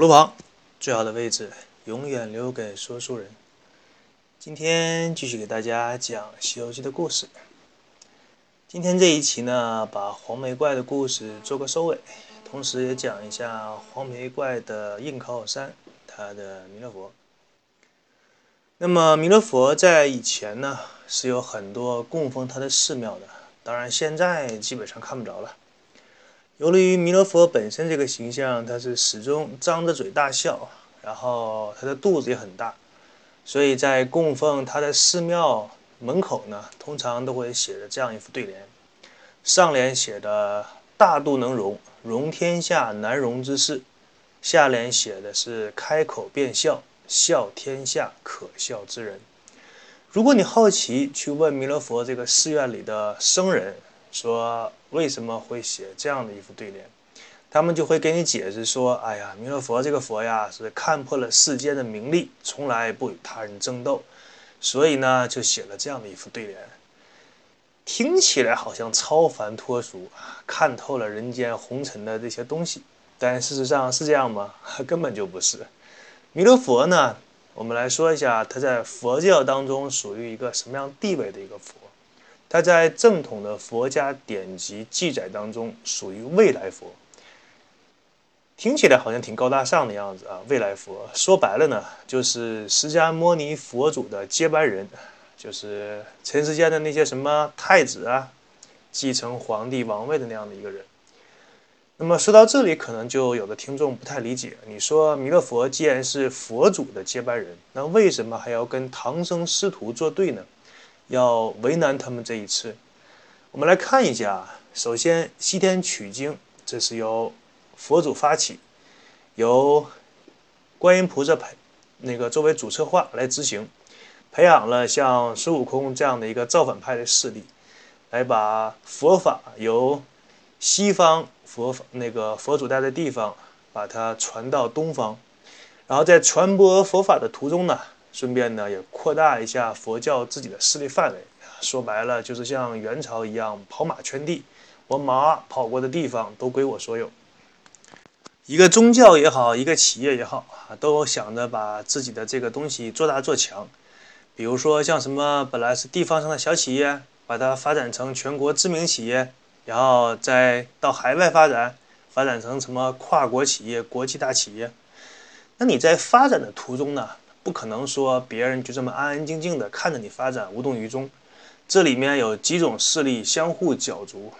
火炉旁最好的位置，永远留给说书人。今天继续给大家讲《西游记》的故事。今天这一期呢，把黄眉怪的故事做个收尾，同时也讲一下黄眉怪的硬靠山——他的弥勒佛。那么弥勒佛在以前呢，是有很多供奉他的寺庙的，当然现在基本上看不着了。由于弥勒佛本身这个形象，他是始终张着嘴大笑，然后他的肚子也很大，所以在供奉他的寺庙门口呢，通常都会写着这样一副对联：上联写的“大肚能容，容天下难容之事”，下联写的是“开口便笑，笑天下可笑之人”。如果你好奇去问弥勒佛这个寺院里的僧人，说为什么会写这样的一副对联？他们就会给你解释说：“哎呀，弥勒佛这个佛呀，是看破了世间的名利，从来不与他人争斗，所以呢，就写了这样的一副对联。听起来好像超凡脱俗啊，看透了人间红尘的这些东西。但事实上是这样吗？根本就不是。弥勒佛呢，我们来说一下他在佛教当中属于一个什么样地位的一个佛。”他在正统的佛家典籍记载当中属于未来佛，听起来好像挺高大上的样子啊。未来佛说白了呢，就是释迦牟尼佛祖的接班人，就是尘世间的那些什么太子啊，继承皇帝王位的那样的一个人。那么说到这里，可能就有的听众不太理解，你说弥勒佛既然是佛祖的接班人，那为什么还要跟唐僧师徒作对呢？要为难他们这一次，我们来看一下。首先，西天取经，这是由佛祖发起，由观音菩萨培那个作为主策划来执行，培养了像孙悟空这样的一个造反派的势力，来把佛法由西方佛那个佛祖待的地方，把它传到东方，然后在传播佛法的途中呢。顺便呢，也扩大一下佛教自己的势力范围。说白了，就是像元朝一样跑马圈地，我马跑过的地方都归我所有。一个宗教也好，一个企业也好啊，都想着把自己的这个东西做大做强。比如说像什么本来是地方上的小企业，把它发展成全国知名企业，然后再到海外发展，发展成什么跨国企业、国际大企业。那你在发展的途中呢？不可能说别人就这么安安静静的看着你发展无动于衷，这里面有几种势力相互角逐，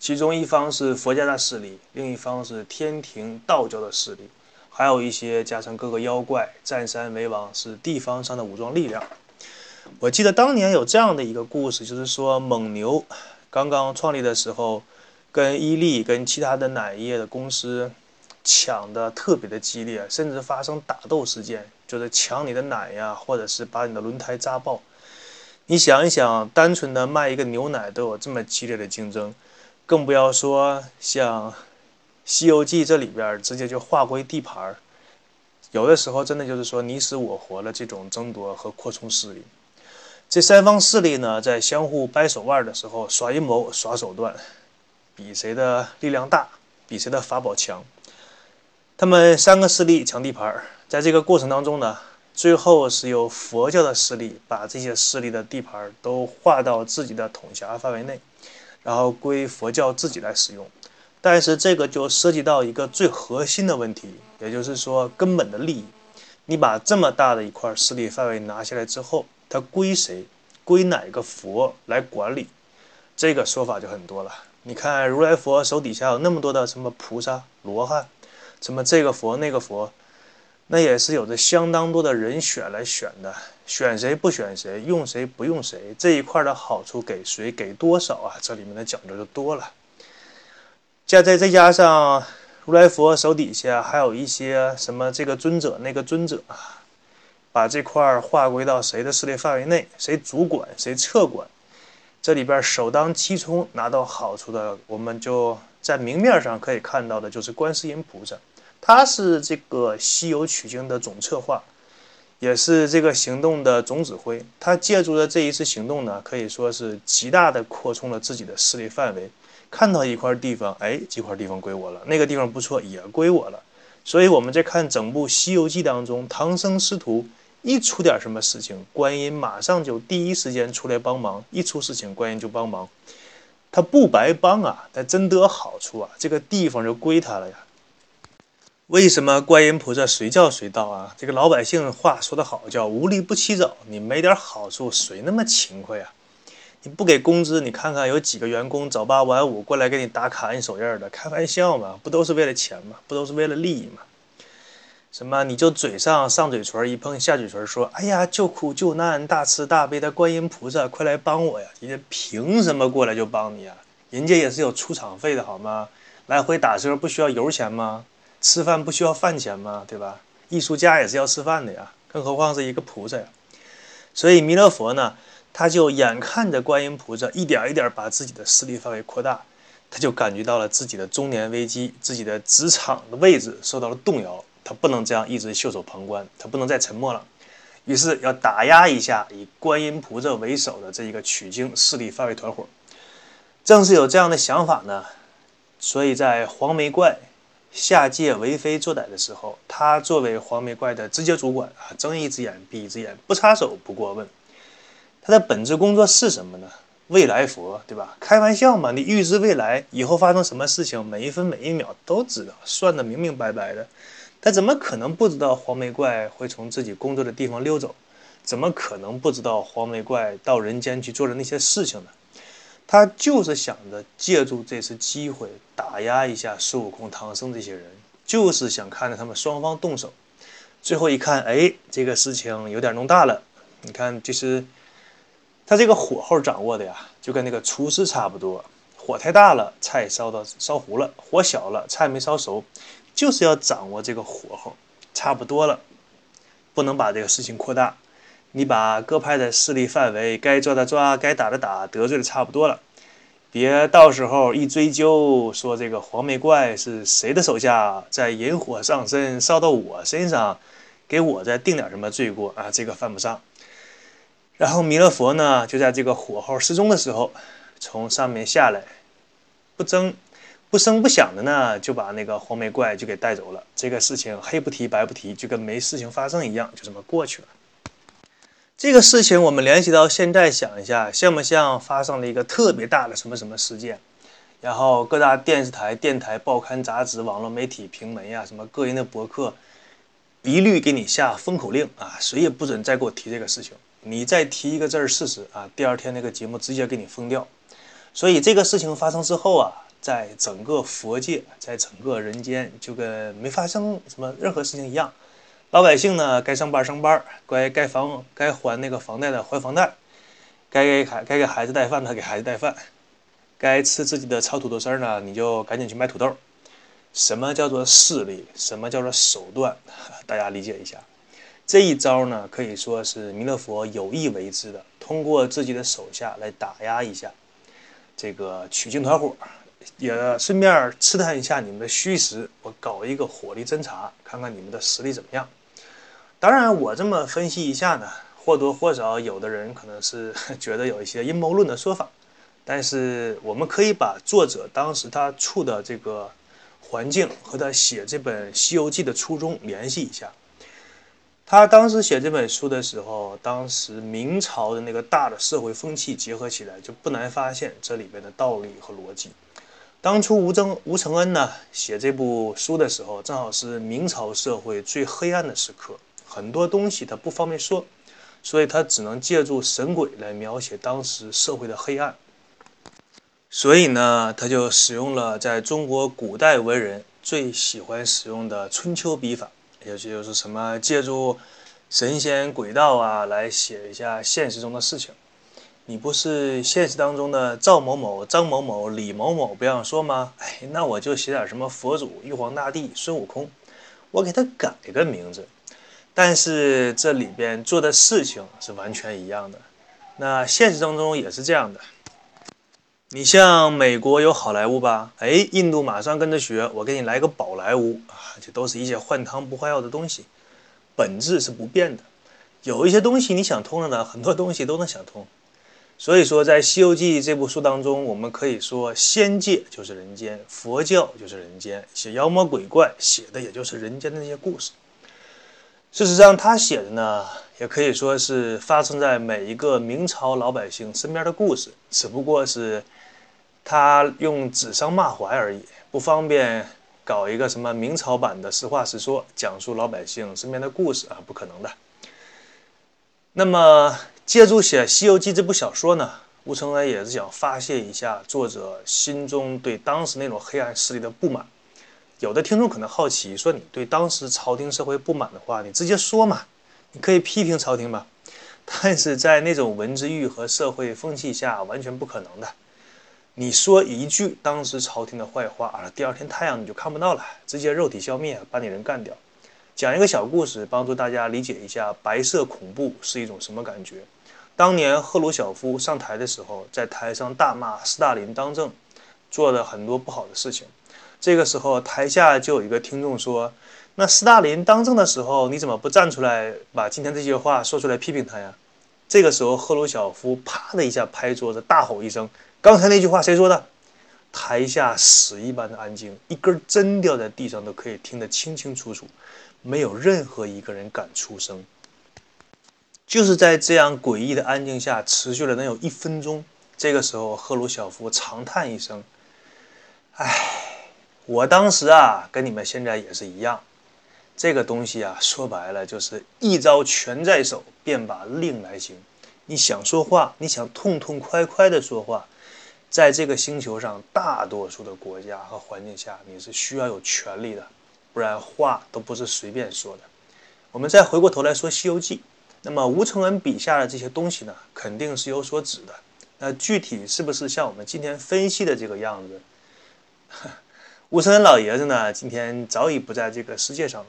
其中一方是佛家的势力，另一方是天庭道教的势力，还有一些加上各个妖怪占山为王，是地方上的武装力量。我记得当年有这样的一个故事，就是说蒙牛刚刚创立的时候，跟伊利跟其他的奶业的公司。抢的特别的激烈，甚至发生打斗事件，就是抢你的奶呀，或者是把你的轮胎扎爆。你想一想，单纯的卖一个牛奶都有这么激烈的竞争，更不要说像《西游记》这里边直接就划归地盘儿，有的时候真的就是说你死我活的这种争夺和扩充势力。这三方势力呢，在相互掰手腕的时候耍阴谋、耍手段，比谁的力量大，比谁的法宝强。他们三个势力抢地盘儿，在这个过程当中呢，最后是由佛教的势力把这些势力的地盘儿都划到自己的统辖范围内，然后归佛教自己来使用。但是这个就涉及到一个最核心的问题，也就是说根本的利益。你把这么大的一块势力范围拿下来之后，它归谁？归哪个佛来管理？这个说法就很多了。你看如来佛手底下有那么多的什么菩萨、罗汉。什么这个佛那个佛，那也是有着相当多的人选来选的，选谁不选谁，用谁不用谁，这一块的好处给谁，给多少啊？这里面的讲究就多了。加再再加上如来佛手底下还有一些什么这个尊者那个尊者啊，把这块划归到谁的势力范围内，谁主管谁撤管，这里边首当其冲拿到好处的，我们就在明面上可以看到的就是观世音菩萨。他是这个西游取经的总策划，也是这个行动的总指挥。他借助了这一次行动呢，可以说是极大的扩充了自己的势力范围。看到一块地方，哎，这块地方归我了；那个地方不错，也归我了。所以我们在看整部《西游记》当中，唐僧师徒一出点什么事情，观音马上就第一时间出来帮忙；一出事情，观音就帮忙。他不白帮啊，他真得好处啊，这个地方就归他了呀。为什么观音菩萨随叫随到啊？这个老百姓话说得好，叫“无利不起早”。你没点好处，谁那么勤快啊？你不给工资，你看看有几个员工早八晚五过来给你打卡、印手印的？开玩笑嘛，不都是为了钱吗？不都是为了利益吗？什么？你就嘴上上嘴唇一碰下嘴唇，说：“哎呀，救苦救难、大慈大悲的观音菩萨，快来帮我呀！”人家凭什么过来就帮你啊？人家也是有出场费的好吗？来回打车不需要油钱吗？吃饭不需要饭钱吗？对吧？艺术家也是要吃饭的呀，更何况是一个菩萨呀。所以弥勒佛呢，他就眼看着观音菩萨一点一点把自己的势力范围扩大，他就感觉到了自己的中年危机，自己的职场的位置受到了动摇。他不能这样一直袖手旁观，他不能再沉默了，于是要打压一下以观音菩萨为首的这一个取经势力范围团伙。正是有这样的想法呢，所以在黄眉怪。下界为非作歹的时候，他作为黄眉怪的直接主管啊，睁一只眼闭一只眼，不插手不过问。他的本职工作是什么呢？未来佛，对吧？开玩笑嘛，你预知未来以后发生什么事情，每一分每一秒都知道，算得明明白白的。他怎么可能不知道黄眉怪会从自己工作的地方溜走？怎么可能不知道黄眉怪到人间去做的那些事情呢？他就是想着借助这次机会打压一下孙悟空、唐僧这些人，就是想看着他们双方动手。最后一看，哎，这个事情有点弄大了。你看，就是他这个火候掌握的呀，就跟那个厨师差不多。火太大了，菜烧到烧糊了；火小了，菜没烧熟。就是要掌握这个火候，差不多了，不能把这个事情扩大。你把各派的势力范围该抓的抓，该打的打，得罪的差不多了，别到时候一追究说这个黄眉怪是谁的手下，在引火上身烧到我身上，给我再定点什么罪过啊？这个犯不上。然后弥勒佛呢，就在这个火候失踪的时候，从上面下来，不争不声不响的呢，就把那个黄眉怪就给带走了。这个事情黑不提白不提，就跟没事情发生一样，就这么过去了。这个事情我们联系到现在想一下，像不像发生了一个特别大的什么什么事件？然后各大电视台、电台、报刊、杂志、网络媒体、平门呀，什么个人的博客，一律给你下封口令啊，谁也不准再给我提这个事情。你再提一个字儿试试啊，第二天那个节目直接给你封掉。所以这个事情发生之后啊，在整个佛界，在整个人间，就跟没发生什么任何事情一样。老百姓呢，该上班上班，该该房该还那个房贷的还房贷，该给孩该给孩子带饭的给孩子带饭，该吃自己的炒土豆丝儿呢，你就赶紧去买土豆。什么叫做势力？什么叫做手段？大家理解一下。这一招呢，可以说是弥勒佛有意为之的，通过自己的手下来打压一下这个取经团伙。也顺便试探一下你们的虚实，我搞一个火力侦查，看看你们的实力怎么样。当然，我这么分析一下呢，或多或少有的人可能是 觉得有一些阴谋论的说法，但是我们可以把作者当时他处的这个环境和他写这本《西游记》的初衷联系一下。他当时写这本书的时候，当时明朝的那个大的社会风气结合起来，就不难发现这里边的道理和逻辑。当初吴征吴承恩呢写这部书的时候，正好是明朝社会最黑暗的时刻，很多东西他不方便说，所以他只能借助神鬼来描写当时社会的黑暗。所以呢，他就使用了在中国古代文人最喜欢使用的春秋笔法，也就是什么借助神仙鬼道啊来写一下现实中的事情。你不是现实当中的赵某某、张某某、李某某不让说吗？哎，那我就写点什么佛祖、玉皇大帝、孙悟空，我给他改个名字。但是这里边做的事情是完全一样的。那现实当中也是这样的。你像美国有好莱坞吧？哎，印度马上跟着学，我给你来个宝莱坞啊！这都是一些换汤不换药的东西，本质是不变的。有一些东西你想通了呢，很多东西都能想通。所以说，在《西游记》这部书当中，我们可以说，仙界就是人间，佛教就是人间，写妖魔鬼怪写的也就是人间的那些故事。事实上，他写的呢，也可以说是发生在每一个明朝老百姓身边的故事，只不过是他用指桑骂槐而已，不方便搞一个什么明朝版的实话实说，讲述老百姓身边的故事啊，不可能的。那么。借助写《西游记》这部小说呢，吴承恩也是想发泄一下作者心中对当时那种黑暗势力的不满。有的听众可能好奇，说你对当时朝廷社会不满的话，你直接说嘛，你可以批评朝廷嘛。但是在那种文字狱和社会风气下，完全不可能的。你说一句当时朝廷的坏话啊，第二天太阳你就看不到了，直接肉体消灭，把你人干掉。讲一个小故事，帮助大家理解一下白色恐怖是一种什么感觉。当年赫鲁晓夫上台的时候，在台上大骂斯大林当政，做了很多不好的事情。这个时候，台下就有一个听众说：“那斯大林当政的时候，你怎么不站出来把今天这些话说出来批评他呀？”这个时候，赫鲁晓夫啪的一下拍桌子，大吼一声：“刚才那句话谁说的？”台下死一般的安静，一根针掉在地上都可以听得清清楚楚，没有任何一个人敢出声。就是在这样诡异的安静下，持续了能有一分钟。这个时候，赫鲁晓夫长叹一声：“唉，我当时啊，跟你们现在也是一样。这个东西啊，说白了就是一招权在手，便把令来行。你想说话，你想痛痛快快的说话，在这个星球上，大多数的国家和环境下，你是需要有权利的，不然话都不是随便说的。我们再回过头来说《西游记》。”那么吴承恩笔下的这些东西呢，肯定是有所指的。那具体是不是像我们今天分析的这个样子？吴承恩老爷子呢，今天早已不在这个世界上了。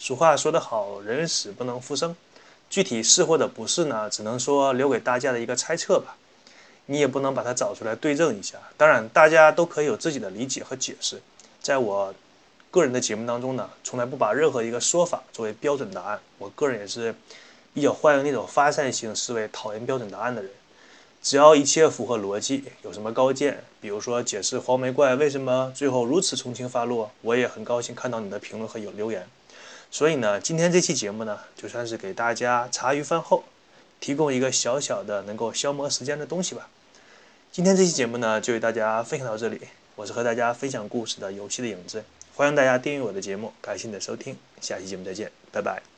俗话说得好，人死不能复生。具体是或者不是呢，只能说留给大家的一个猜测吧。你也不能把它找出来对证一下。当然，大家都可以有自己的理解和解释。在我个人的节目当中呢，从来不把任何一个说法作为标准答案。我个人也是。比较欢迎那种发散性思维、讨厌标准答案的人。只要一切符合逻辑，有什么高见，比如说解释黄眉怪为什么最后如此从轻发落，我也很高兴看到你的评论和有留言。所以呢，今天这期节目呢，就算是给大家茶余饭后提供一个小小的能够消磨时间的东西吧。今天这期节目呢，就与大家分享到这里。我是和大家分享故事的游戏的影子，欢迎大家订阅我的节目，感谢你的收听，下期节目再见，拜拜。